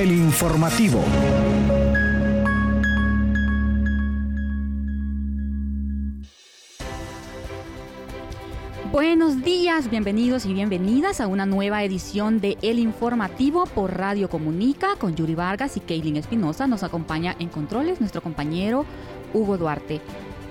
el informativo. Buenos días, bienvenidos y bienvenidas a una nueva edición de El Informativo por Radio Comunica con Yuri Vargas y Kaylin Espinosa. Nos acompaña en controles nuestro compañero Hugo Duarte.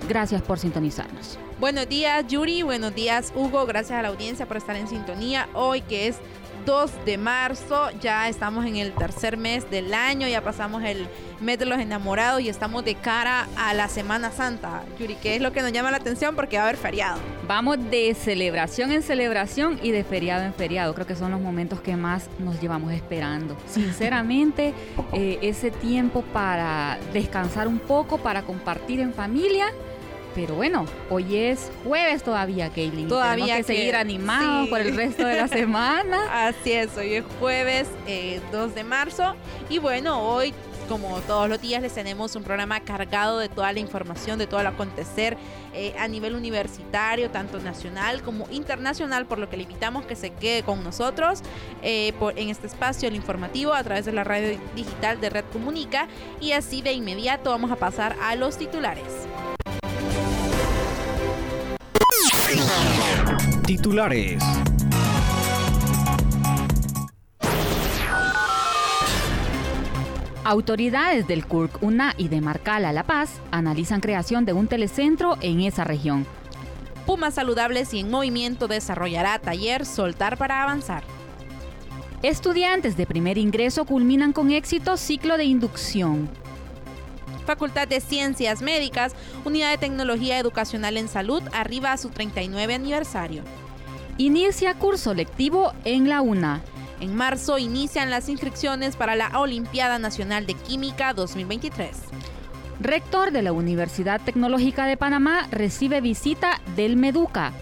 Gracias por sintonizarnos. Buenos días Yuri, buenos días Hugo, gracias a la audiencia por estar en sintonía hoy que es 2 de marzo, ya estamos en el tercer mes del año, ya pasamos el mes de los enamorados y estamos de cara a la Semana Santa. Yuri, ¿qué es lo que nos llama la atención? Porque va a haber feriado. Vamos de celebración en celebración y de feriado en feriado. Creo que son los momentos que más nos llevamos esperando. Sinceramente, eh, ese tiempo para descansar un poco, para compartir en familia pero bueno, hoy es jueves todavía, Kaylin. Todavía Tenemos que, seguir animados por el resto de la semana. Así es, hoy es jueves 2 eh, de marzo. Y bueno, hoy como todos los días les tenemos un programa cargado de toda la información, de todo lo acontecer eh, a nivel universitario, tanto nacional como internacional, por lo que le invitamos que se quede con nosotros eh, en este espacio, el informativo, a través de la radio digital de Red Comunica. Y así de inmediato vamos a pasar a los titulares. Titulares. Autoridades del CURC, UNA y de Marcala La Paz analizan creación de un telecentro en esa región. Pumas Saludables y en Movimiento desarrollará taller Soltar para Avanzar. Estudiantes de primer ingreso culminan con éxito ciclo de inducción. Facultad de Ciencias Médicas, Unidad de Tecnología Educacional en Salud, arriba a su 39 aniversario. Inicia curso lectivo en la UNA. En marzo inician las inscripciones para la Olimpiada Nacional de Química 2023. Rector de la Universidad Tecnológica de Panamá recibe visita del Meduca.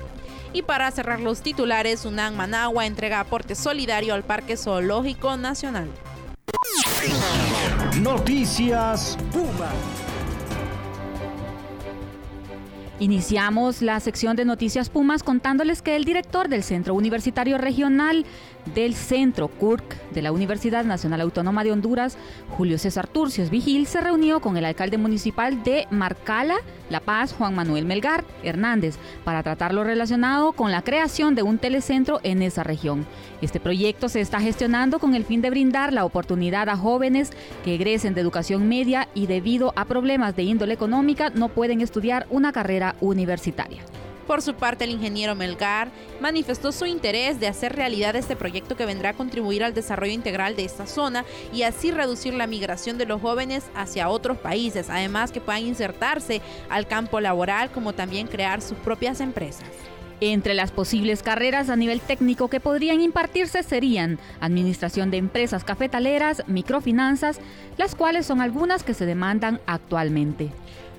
Y para cerrar los titulares, UNAM Managua entrega aporte solidario al Parque Zoológico Nacional. Noticias Puma. Iniciamos la sección de Noticias Pumas contándoles que el director del Centro Universitario Regional del Centro CURC de la Universidad Nacional Autónoma de Honduras, Julio César Turcios Vigil, se reunió con el alcalde municipal de Marcala, La Paz, Juan Manuel Melgar Hernández, para tratar lo relacionado con la creación de un telecentro en esa región. Este proyecto se está gestionando con el fin de brindar la oportunidad a jóvenes que egresen de educación media y debido a problemas de índole económica no pueden estudiar una carrera universitaria. Por su parte, el ingeniero Melgar manifestó su interés de hacer realidad este proyecto que vendrá a contribuir al desarrollo integral de esta zona y así reducir la migración de los jóvenes hacia otros países, además que puedan insertarse al campo laboral como también crear sus propias empresas. Entre las posibles carreras a nivel técnico que podrían impartirse serían Administración de Empresas Cafetaleras, Microfinanzas, las cuales son algunas que se demandan actualmente.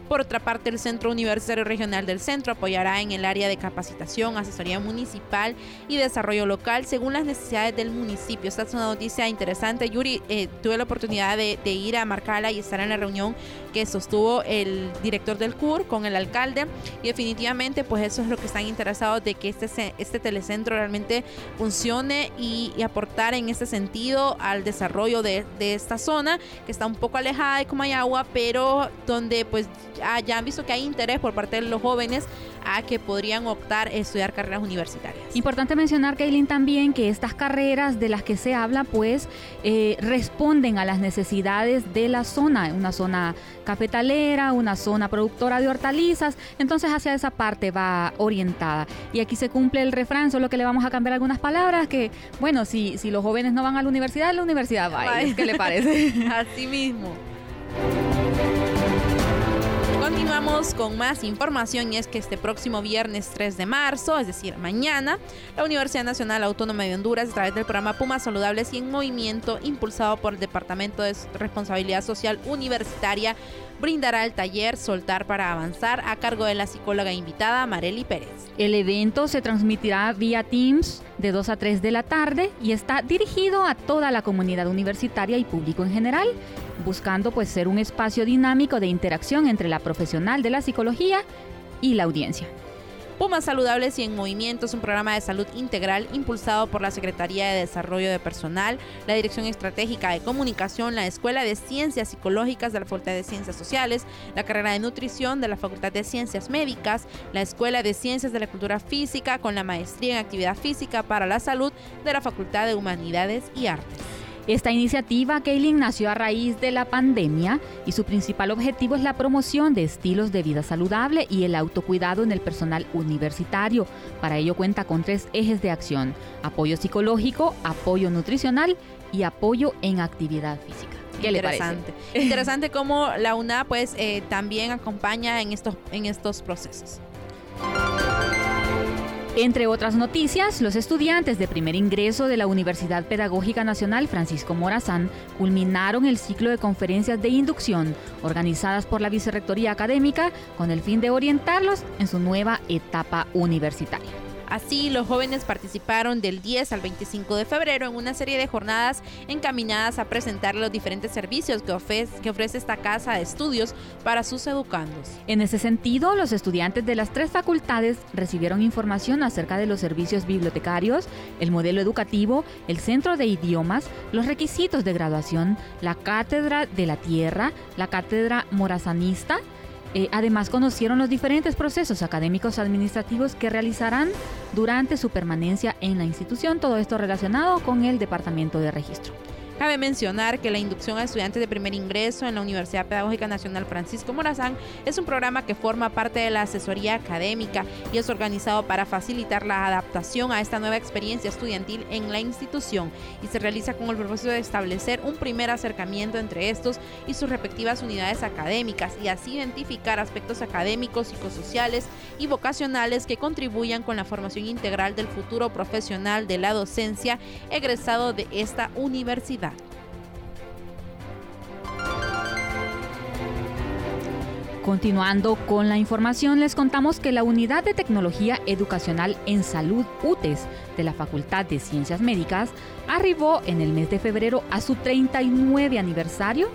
Por otra parte, el Centro Universitario Regional del Centro apoyará en el área de capacitación, asesoría municipal y desarrollo local según las necesidades del municipio. Esta es una noticia interesante. Yuri, eh, tuve la oportunidad de, ir a Marcala y estar en la reunión que sostuvo el director del CUR con el alcalde. Y definitivamente pues eso es lo que están interesados de que este, este telecentro realmente funcione y, aportar en ese sentido al desarrollo de, de esta zona que está un poco alejada de Comayagua pero donde pues ya han visto que hay interés por parte de los jóvenes a que podrían optar a estudiar carreras universitarias. Importante mencionar, Kaylin, también que estas carreras de las que se habla, pues, eh, responden a las necesidades de la zona, una zona cafetalera, una zona productora de hortalizas, entonces hacia esa parte va orientada. Y aquí se cumple el refrán, solo que le vamos a cambiar algunas palabras, que, bueno, si, si los jóvenes no van a la universidad, la universidad va. ¿Qué le parece? Así mismo. Continuamos con más información y es que este próximo viernes 3 de marzo, es decir, mañana, la Universidad Nacional Autónoma de Honduras, a través del programa Pumas Saludables y en Movimiento, impulsado por el Departamento de Responsabilidad Social Universitaria, brindará el taller Soltar para Avanzar a cargo de la psicóloga invitada Marely Pérez. El evento se transmitirá vía Teams de 2 a 3 de la tarde y está dirigido a toda la comunidad universitaria y público en general, buscando pues ser un espacio dinámico de interacción entre la profesional de la psicología y la audiencia. Pumas Saludables y en Movimiento es un programa de salud integral impulsado por la Secretaría de Desarrollo de Personal, la Dirección Estratégica de Comunicación, la Escuela de Ciencias Psicológicas de la Facultad de Ciencias Sociales, la carrera de Nutrición de la Facultad de Ciencias Médicas, la Escuela de Ciencias de la Cultura Física con la Maestría en Actividad Física para la Salud de la Facultad de Humanidades y Artes. Esta iniciativa, Kaylin, nació a raíz de la pandemia y su principal objetivo es la promoción de estilos de vida saludable y el autocuidado en el personal universitario. Para ello cuenta con tres ejes de acción, apoyo psicológico, apoyo nutricional y apoyo en actividad física. ¿Qué Interesante. Interesante cómo la UNA pues eh, también acompaña en estos, en estos procesos. Entre otras noticias, los estudiantes de primer ingreso de la Universidad Pedagógica Nacional Francisco Morazán culminaron el ciclo de conferencias de inducción organizadas por la Vicerrectoría Académica con el fin de orientarlos en su nueva etapa universitaria. Así, los jóvenes participaron del 10 al 25 de febrero en una serie de jornadas encaminadas a presentar los diferentes servicios que ofrece, que ofrece esta casa de estudios para sus educandos. En ese sentido, los estudiantes de las tres facultades recibieron información acerca de los servicios bibliotecarios, el modelo educativo, el centro de idiomas, los requisitos de graduación, la cátedra de la tierra, la cátedra morazanista, eh, además, conocieron los diferentes procesos académicos administrativos que realizarán durante su permanencia en la institución, todo esto relacionado con el Departamento de Registro. Cabe mencionar que la inducción a estudiantes de primer ingreso en la Universidad Pedagógica Nacional Francisco Morazán es un programa que forma parte de la asesoría académica y es organizado para facilitar la adaptación a esta nueva experiencia estudiantil en la institución y se realiza con el propósito de establecer un primer acercamiento entre estos y sus respectivas unidades académicas y así identificar aspectos académicos, psicosociales y vocacionales que contribuyan con la formación integral del futuro profesional de la docencia egresado de esta universidad. Continuando con la información, les contamos que la Unidad de Tecnología Educacional en Salud UTES de la Facultad de Ciencias Médicas arribó en el mes de febrero a su 39 aniversario,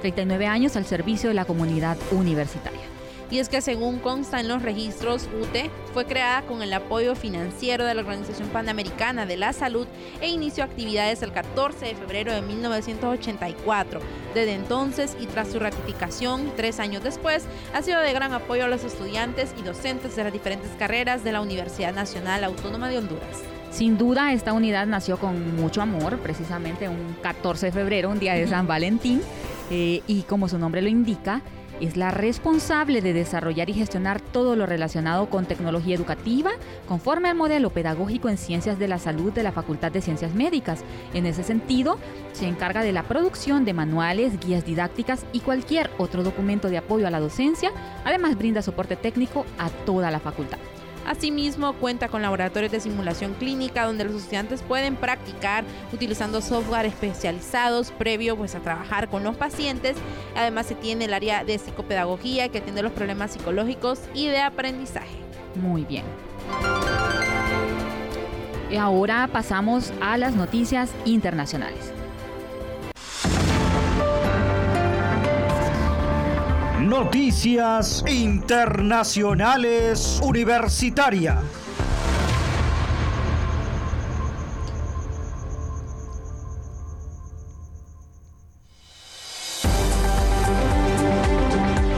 39 años al servicio de la comunidad universitaria y es que según consta en los registros, UTE fue creada con el apoyo financiero de la Organización Panamericana de la Salud e inició actividades el 14 de febrero de 1984. Desde entonces y tras su ratificación, tres años después, ha sido de gran apoyo a los estudiantes y docentes de las diferentes carreras de la Universidad Nacional Autónoma de Honduras. Sin duda, esta unidad nació con mucho amor, precisamente un 14 de febrero, un día de San Valentín, eh, y como su nombre lo indica, es la responsable de desarrollar y gestionar todo lo relacionado con tecnología educativa conforme al modelo pedagógico en ciencias de la salud de la Facultad de Ciencias Médicas. En ese sentido, se encarga de la producción de manuales, guías didácticas y cualquier otro documento de apoyo a la docencia. Además, brinda soporte técnico a toda la facultad. Asimismo, cuenta con laboratorios de simulación clínica donde los estudiantes pueden practicar utilizando software especializados previo pues, a trabajar con los pacientes. Además, se tiene el área de psicopedagogía que atiende los problemas psicológicos y de aprendizaje. Muy bien. Ahora pasamos a las noticias internacionales. Noticias Internacionales Universitaria.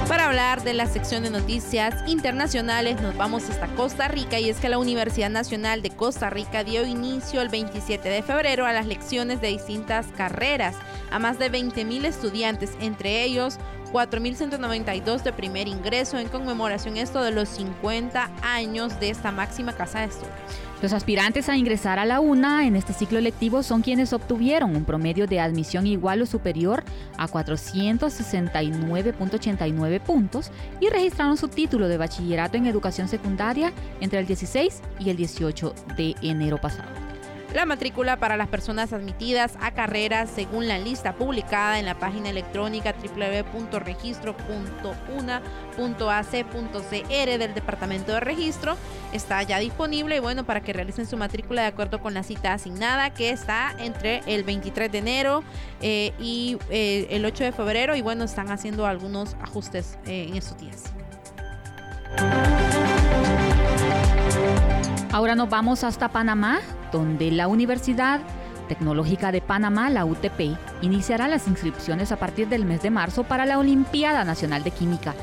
Para hablar de la sección de noticias internacionales nos vamos hasta Costa Rica y es que la Universidad Nacional de Costa Rica dio inicio el 27 de febrero a las lecciones de distintas carreras a más de 20.000 estudiantes, entre ellos 4.192 de primer ingreso en conmemoración esto de los 50 años de esta máxima casa de estudios. Los aspirantes a ingresar a la UNA en este ciclo lectivo son quienes obtuvieron un promedio de admisión igual o superior a 469.89 puntos y registraron su título de bachillerato en educación secundaria entre el 16 y el 18 de enero pasado. La matrícula para las personas admitidas a carreras según la lista publicada en la página electrónica www.registro.una.ac.cr del Departamento de Registro está ya disponible y bueno, para que realicen su matrícula de acuerdo con la cita asignada que está entre el 23 de enero eh, y eh, el 8 de febrero y bueno, están haciendo algunos ajustes eh, en estos días. Ahora nos vamos hasta Panamá, donde la Universidad Tecnológica de Panamá, la UTP, iniciará las inscripciones a partir del mes de marzo para la Olimpiada Nacional de Química,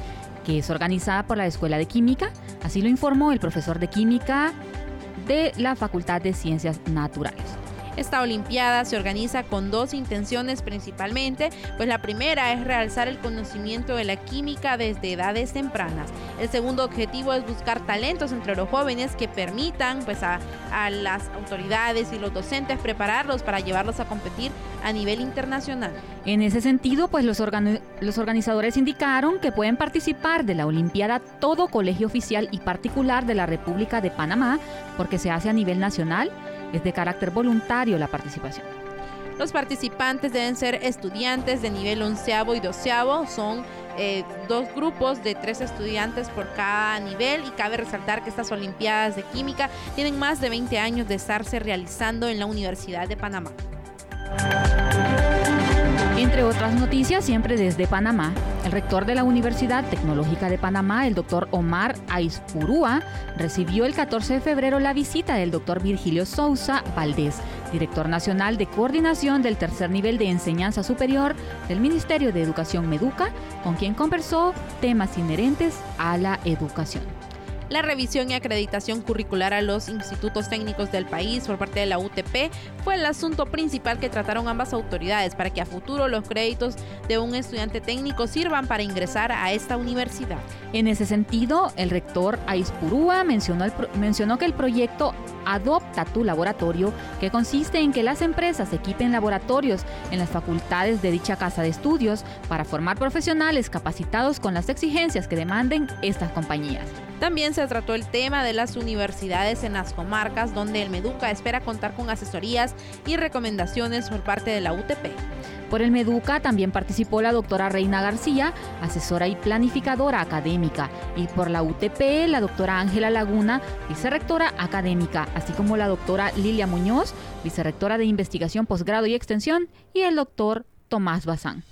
que es organizada por la Escuela de Química, así lo informó el profesor de Química de la Facultad de Ciencias Naturales. Esta Olimpiada se organiza con dos intenciones principalmente, pues la primera es realzar el conocimiento de la química desde edades tempranas. El segundo objetivo es buscar talentos entre los jóvenes que permitan pues, a, las autoridades y los docentes prepararlos para llevarlos a competir a nivel internacional. En ese sentido, pues los, los organizadores indicaron que pueden participar de la Olimpiada todo colegio oficial y particular de la República de Panamá, porque se hace a nivel nacional es de carácter voluntario la participación. Los participantes deben ser estudiantes de nivel onceavo y doceavo. Son eh, dos grupos de tres estudiantes por cada nivel y cabe resaltar que estas Olimpiadas de Química tienen más de 20 años de estarse realizando en la Universidad de Panamá. Entre otras noticias, siempre desde Panamá, el rector de la Universidad Tecnológica de Panamá, el doctor Omar Aispurúa, recibió el 14 de febrero la visita del doctor Virgilio Sousa Valdés, director nacional de coordinación del tercer nivel de enseñanza superior del Ministerio de Educación Meduca, con quien conversó temas inherentes a la educación. La revisión y acreditación curricular a los institutos técnicos del país por parte de la UTP fue el asunto principal que trataron ambas autoridades para que a futuro los créditos de un estudiante técnico sirvan para ingresar a esta universidad. En ese sentido, el rector Aispurúa mencionó, mencionó que el proyecto Adopta tu laboratorio, que consiste en que las empresas equipen laboratorios en las facultades de dicha casa de estudios para formar profesionales capacitados con las exigencias que demanden estas compañías. También se trató el tema de las universidades en las comarcas, donde el Meduca espera contar con asesorías y recomendaciones por parte de la UTP. Por el Meduca también participó la doctora Reina García, asesora y planificadora académica, y por la UTP la doctora Ángela Laguna, vicerrectora académica, así como la doctora Lilia Muñoz, vicerrectora de investigación, posgrado y extensión, y el doctor Tomás Bazán.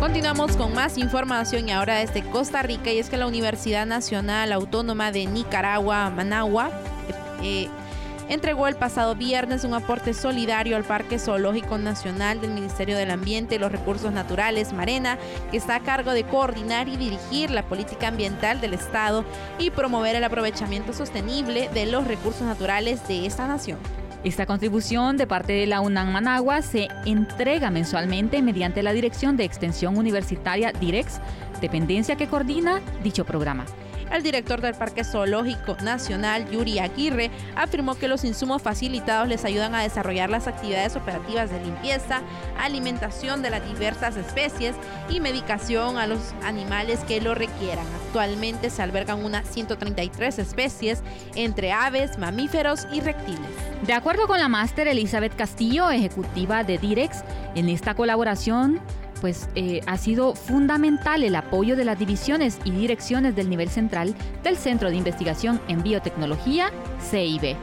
Continuamos con más información y ahora desde Costa Rica y es que la Universidad Nacional Autónoma de Nicaragua, Managua, eh, entregó el pasado viernes un aporte solidario al Parque Zoológico Nacional del Ministerio del Ambiente y los Recursos Naturales, Marena, que está a cargo de coordinar y dirigir la política ambiental del Estado y promover el aprovechamiento sostenible de los recursos naturales de esta nación. Esta contribución de parte de la UNAM Managua se entrega mensualmente mediante la Dirección de Extensión Universitaria DIREX, dependencia que coordina dicho programa. El director del Parque Zoológico Nacional, Yuri Aguirre, afirmó que los insumos facilitados les ayudan a desarrollar las actividades operativas de limpieza, alimentación de las diversas especies y medicación a los animales que lo requieran. Actualmente se albergan unas 133 especies entre aves, mamíferos y reptiles. De acuerdo con la máster Elizabeth Castillo, ejecutiva de Direx, en esta colaboración pues eh, ha sido fundamental el apoyo de las divisiones y direcciones del nivel central del Centro de Investigación en Biotecnología, CIB.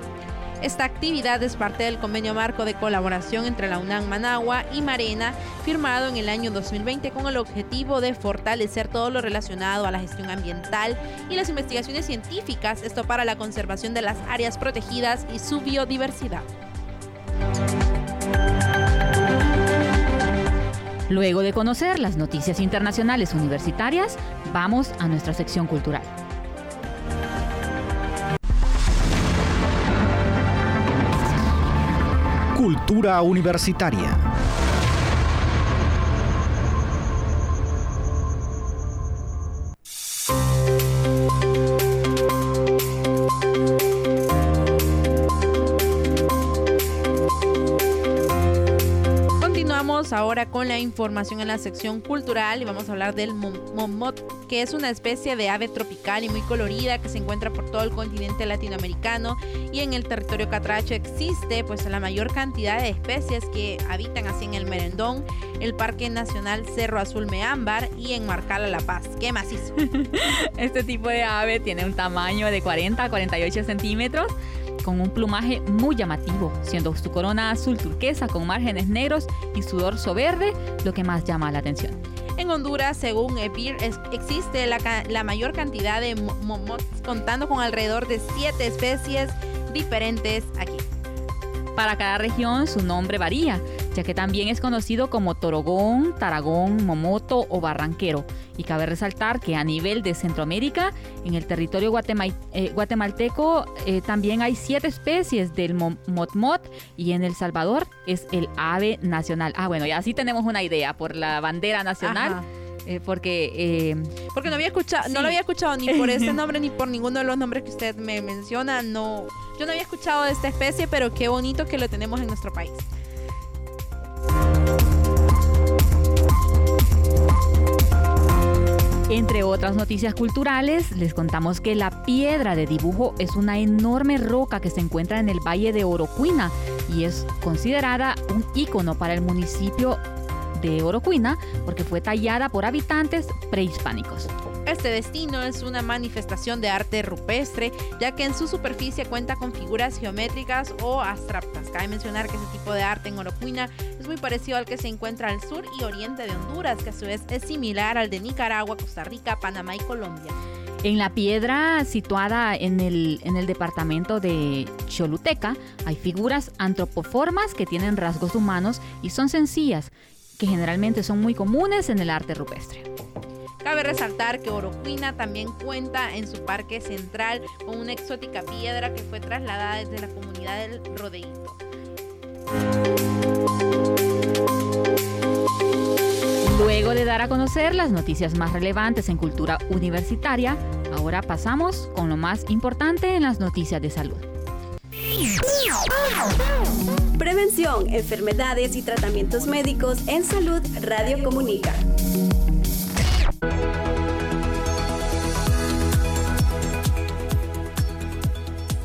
Esta actividad es parte del convenio marco de colaboración entre la UNAM Managua y Marena, firmado en el año 2020 con el objetivo de fortalecer todo lo relacionado a la gestión ambiental y las investigaciones científicas, esto para la conservación de las áreas protegidas y su biodiversidad. Luego de conocer las noticias internacionales universitarias, vamos a nuestra sección cultural. Cultura universitaria. Con la información en la sección cultural y vamos a hablar del momot, que es una especie de ave tropical y muy colorida que se encuentra por todo el continente latinoamericano y en el territorio catracho existe pues la mayor cantidad de especies que habitan así en el Merendón, el Parque Nacional Cerro Azul Meámbar y en Marcala La Paz. ¿Qué macizo? este tipo de ave tiene un tamaño de 40 a 48 centímetros con un plumaje muy llamativo, siendo su corona azul turquesa con márgenes negros y su dorso verde lo que más llama la atención. En Honduras, según EPIR, existe la, mayor cantidad de momots, contando con alrededor de siete especies diferentes aquí. Para cada región su nombre varía, ya que también es conocido como torogón, taragón, momoto o barranquero. Y cabe resaltar que a nivel de Centroamérica, en el territorio eh, guatemalteco, eh, también hay siete especies del motmot y en El Salvador es el ave nacional. Ah, bueno, y así tenemos una idea por la bandera nacional. Eh, porque porque no había escuchado no lo había escuchado ni por ese nombre ni por ninguno de los nombres que usted me menciona no yo no había escuchado de esta especie, pero qué bonito que lo tenemos en nuestro país. Entre otras noticias culturales, les contamos que la piedra de dibujo es una enorme roca que se encuentra en el Valle de Orocuina y es considerada un ícono para el municipio de Orocuina porque fue tallada por habitantes prehispánicos. Este destino es una manifestación de arte rupestre, ya que en su superficie cuenta con figuras geométricas o abstractas. Cabe mencionar que ese tipo de arte en Orocuina es muy parecido al que se encuentra al sur y oriente de Honduras, que a su vez es similar al de Nicaragua, Costa Rica, Panamá y Colombia. En la piedra situada en el, en el departamento de Choluteca hay figuras antropoformas que tienen rasgos humanos y son sencillas, que generalmente son muy comunes en el arte rupestre. Cabe resaltar que Orocuina también cuenta en su parque central con una exótica piedra que fue trasladada desde la comunidad del Rodeíto. Luego de dar a conocer las noticias más relevantes en cultura universitaria, ahora pasamos con lo más importante en las noticias de salud. Prevención, enfermedades y tratamientos médicos en salud Radio Comunica.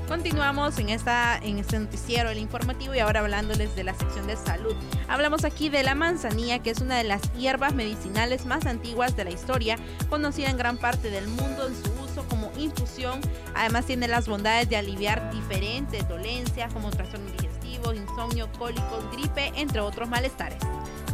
Continuamos en, esta, en este noticiero, el informativo, y ahora hablándoles de la sección de salud. Hablamos aquí de la manzanilla, que es una de las hierbas medicinales más antiguas de la historia, conocida en gran parte del mundo en su uso como infusión. Además tiene las bondades de aliviar diferentes dolencias como trastornos digestivos, insomnio, cólicos, gripe, entre otros malestares.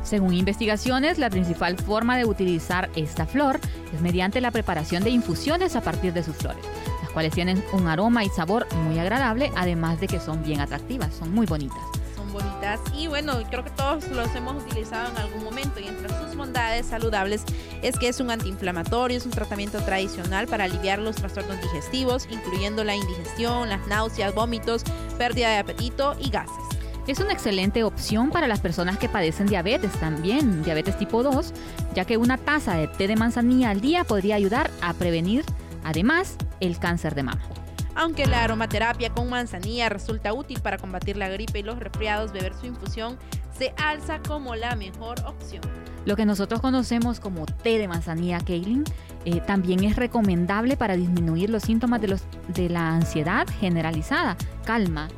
Según investigaciones, la principal forma de utilizar esta flor es mediante la preparación de infusiones a partir de sus flores, las cuales tienen un aroma y sabor muy agradable, además de que son bien atractivas, son muy bonitas. Son bonitas y bueno, creo que todos los hemos utilizado en algún momento y entre sus bondades saludables es que es un antiinflamatorio, es un tratamiento tradicional para aliviar los trastornos digestivos, incluyendo la indigestión, las náuseas, vómitos, pérdida de apetito y gases. Es una excelente opción para las personas que padecen diabetes también, diabetes tipo 2, ya que una taza de té de manzanilla al día podría ayudar a prevenir, además, el cáncer de mama. Aunque la aromaterapia con manzanilla resulta útil para combatir la gripe y los resfriados, beber su infusión se alza como la mejor opción. Lo que nosotros conocemos como té de manzanilla Kaylin eh, también es recomendable para disminuir los síntomas de, los, de la ansiedad generalizada, calma,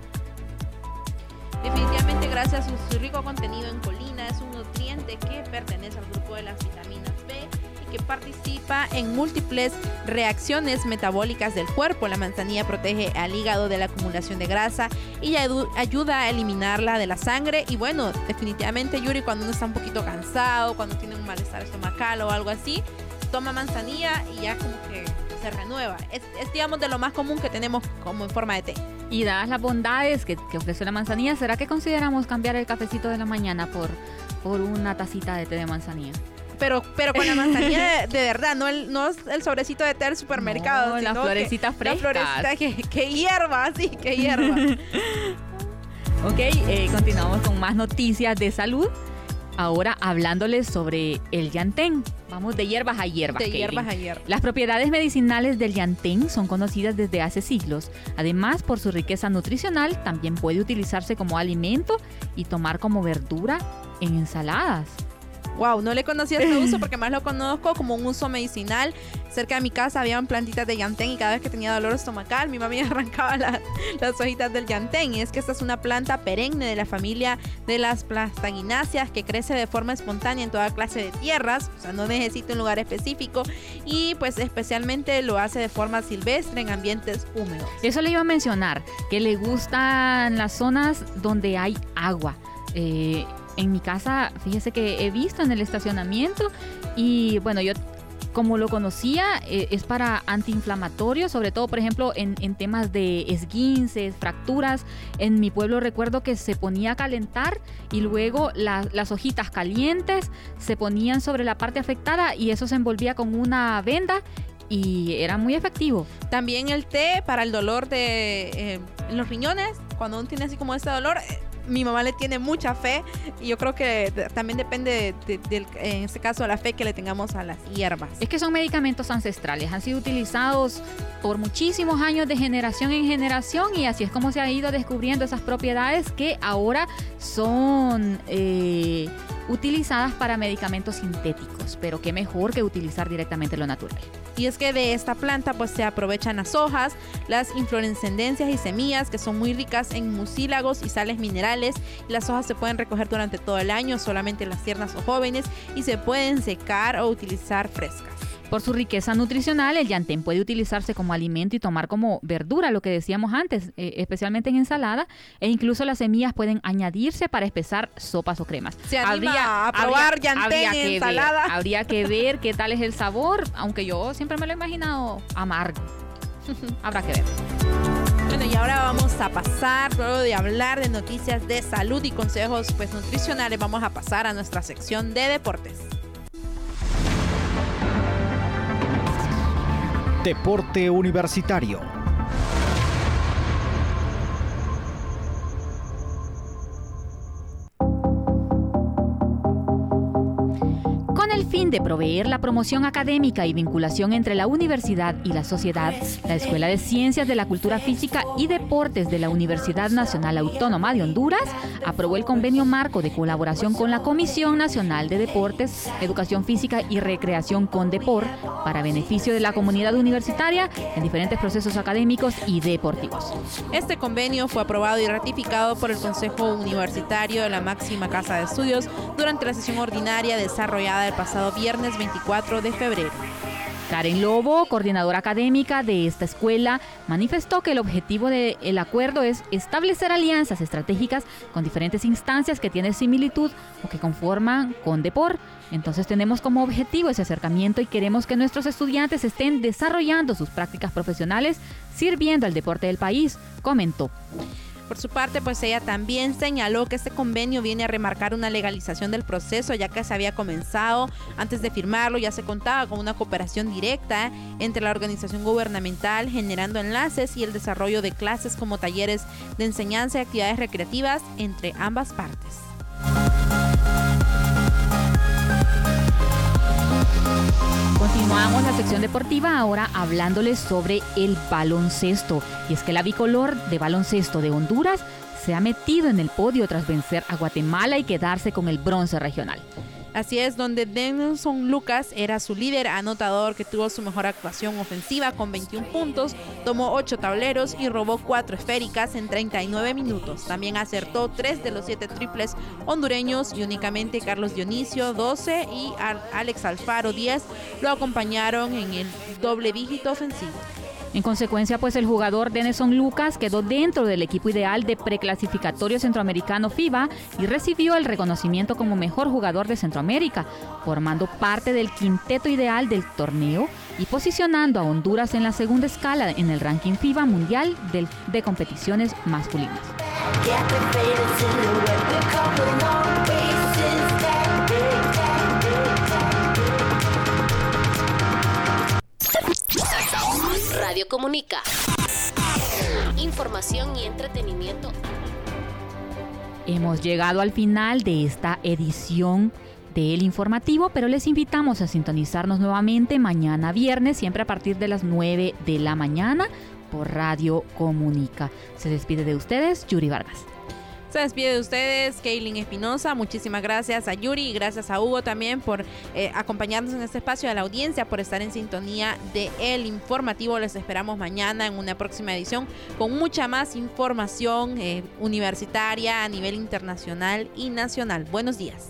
Definitivamente gracias a su rico contenido en colina es un nutriente que pertenece al grupo de las vitaminas B y que participa en múltiples reacciones metabólicas del cuerpo. La manzanilla protege al hígado de la acumulación de grasa y ayuda a eliminarla de la sangre. Y bueno, definitivamente Yuri cuando uno está un poquito cansado, cuando tiene un malestar estomacal o algo así, toma manzanilla y ya como que se renueva. Es, es digamos de lo más común que tenemos como en forma de té. Y dadas las bondades que, ofrece la manzanilla, ¿será que consideramos cambiar el cafecito de la mañana por, por una tacita de té de manzanilla? Pero, pero con la manzanilla de, verdad, no el, no el sobrecito de té del supermercado. No, las florecitas frescas. La florecita que, que hierba, sí, que hierba. ok, eh, continuamos con más noticias de salud. Ahora hablándoles sobre el yantén. Vamos de hierbas a hierbas. De hierbas a hierbas. Las propiedades medicinales del yantén son conocidas desde hace siglos. Además, por su riqueza nutricional, también puede utilizarse como alimento y tomar como verdura en ensaladas. Wow, no le conocía este uso porque más lo conozco como un uso medicinal. Cerca de mi casa había plantitas de yantén y cada vez que tenía dolor estomacal, mi mami arrancaba las hojitas del yantén. Y es que esta es una planta perenne de la familia de las plastagináceas que crece de forma espontánea en toda clase de tierras, o sea, no necesita un lugar específico y pues especialmente lo hace de forma silvestre en ambientes húmedos. Eso le iba a mencionar, que le gustan las zonas donde hay agua. Eh, en mi casa, fíjese que he visto en el estacionamiento y bueno, yo como lo conocía, eh, es para antiinflamatorio, sobre todo, por ejemplo, en, temas de esguinces, fracturas. En mi pueblo recuerdo que se ponía a calentar y luego las hojitas calientes se ponían sobre la parte afectada y eso se envolvía con una venda y era muy efectivo. También el té para el dolor de eh, los riñones, cuando uno tiene así como este dolor, eh, mi mamá le tiene mucha fe y yo creo que también depende, en este caso, de la fe que le tengamos a las hierbas. Es que son medicamentos ancestrales, han sido utilizados por muchísimos años de generación en generación y así es como se ha ido descubriendo esas propiedades que ahora son... Eh, utilizadas para medicamentos sintéticos, pero qué mejor que utilizar directamente lo natural. Y es que de esta planta pues se aprovechan las hojas, las inflorescencias y semillas que son muy ricas en mucílagos y sales minerales. Las hojas se pueden recoger durante todo el año, solamente las tiernas o jóvenes y se pueden secar o utilizar frescas. Por su riqueza nutricional, el yantén puede utilizarse como alimento y tomar como verdura, lo que decíamos antes, eh, especialmente en ensalada, e incluso las semillas pueden añadirse para espesar sopas o cremas. Se habría, a probar yantén en ensalada. habría que ver qué tal es el sabor, aunque yo siempre me lo he imaginado amargo. Habrá que ver. Bueno, y ahora vamos a pasar, luego de hablar de noticias de salud y consejos pues, nutricionales, vamos a pasar a nuestra sección de deportes. Deporte Universitario. Fin de proveer la promoción académica y vinculación entre la universidad y la sociedad, la Escuela de Ciencias de la Cultura Física y Deportes de la Universidad Nacional Autónoma de Honduras aprobó el convenio marco de colaboración con la Comisión Nacional de Deportes, Educación Física y Recreación con Depor para beneficio de la comunidad universitaria en diferentes procesos académicos y deportivos. Este convenio fue aprobado y ratificado por el Consejo Universitario de la máxima casa de estudios durante la sesión ordinaria desarrollada el pasado viernes 24 de febrero. Karen Lobo, coordinadora académica de esta escuela, manifestó que el objetivo del acuerdo es establecer alianzas estratégicas con diferentes instancias que tienen similitud o que conforman con Depor. Entonces tenemos como objetivo ese acercamiento y queremos que nuestros estudiantes estén desarrollando sus prácticas profesionales sirviendo al deporte del país, comentó. Por su parte, pues ella también señaló que este convenio viene a remarcar una legalización del proceso, ya que se había comenzado antes de firmarlo, ya se contaba con una cooperación directa entre la organización gubernamental, generando enlaces y el desarrollo de clases como talleres de enseñanza y actividades recreativas entre ambas partes. Continuamos la sección deportiva ahora hablándoles sobre el baloncesto. Y es que la bicolor de baloncesto de Honduras se ha metido en el podio tras vencer a Guatemala y quedarse con el bronce regional. Así es, donde Denison Lucas era su líder anotador que tuvo su mejor actuación ofensiva con 21 puntos, tomó 8 tableros y robó 4 esféricas en 39 minutos. También acertó 3 de los 7 triples hondureños y únicamente Carlos Dionisio 12 y Alex Alfaro 10 lo acompañaron en el doble dígito ofensivo. En consecuencia, pues el jugador Denison Lucas quedó dentro del equipo ideal de preclasificatorio centroamericano FIBA y recibió el reconocimiento como mejor jugador de Centroamérica, formando parte del quinteto ideal del torneo y posicionando a Honduras en la segunda escala en el ranking FIBA mundial de competiciones masculinas. Comunica. Información y entretenimiento. Hemos llegado al final de esta edición del informativo, pero les invitamos a sintonizarnos nuevamente mañana viernes, siempre a partir de las 9 de la mañana por Radio Comunica. Se despide de ustedes, Yuri Vargas. Se despide de ustedes, Kaylin Espinosa. Muchísimas gracias a Yuri y gracias a Hugo también por eh, acompañarnos en este espacio, a la audiencia por estar en sintonía de El Informativo. Les esperamos mañana en una próxima edición con mucha más información eh, universitaria a nivel internacional y nacional. Buenos días.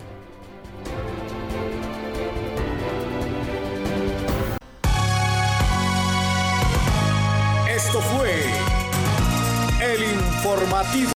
Esto fue El Informativo.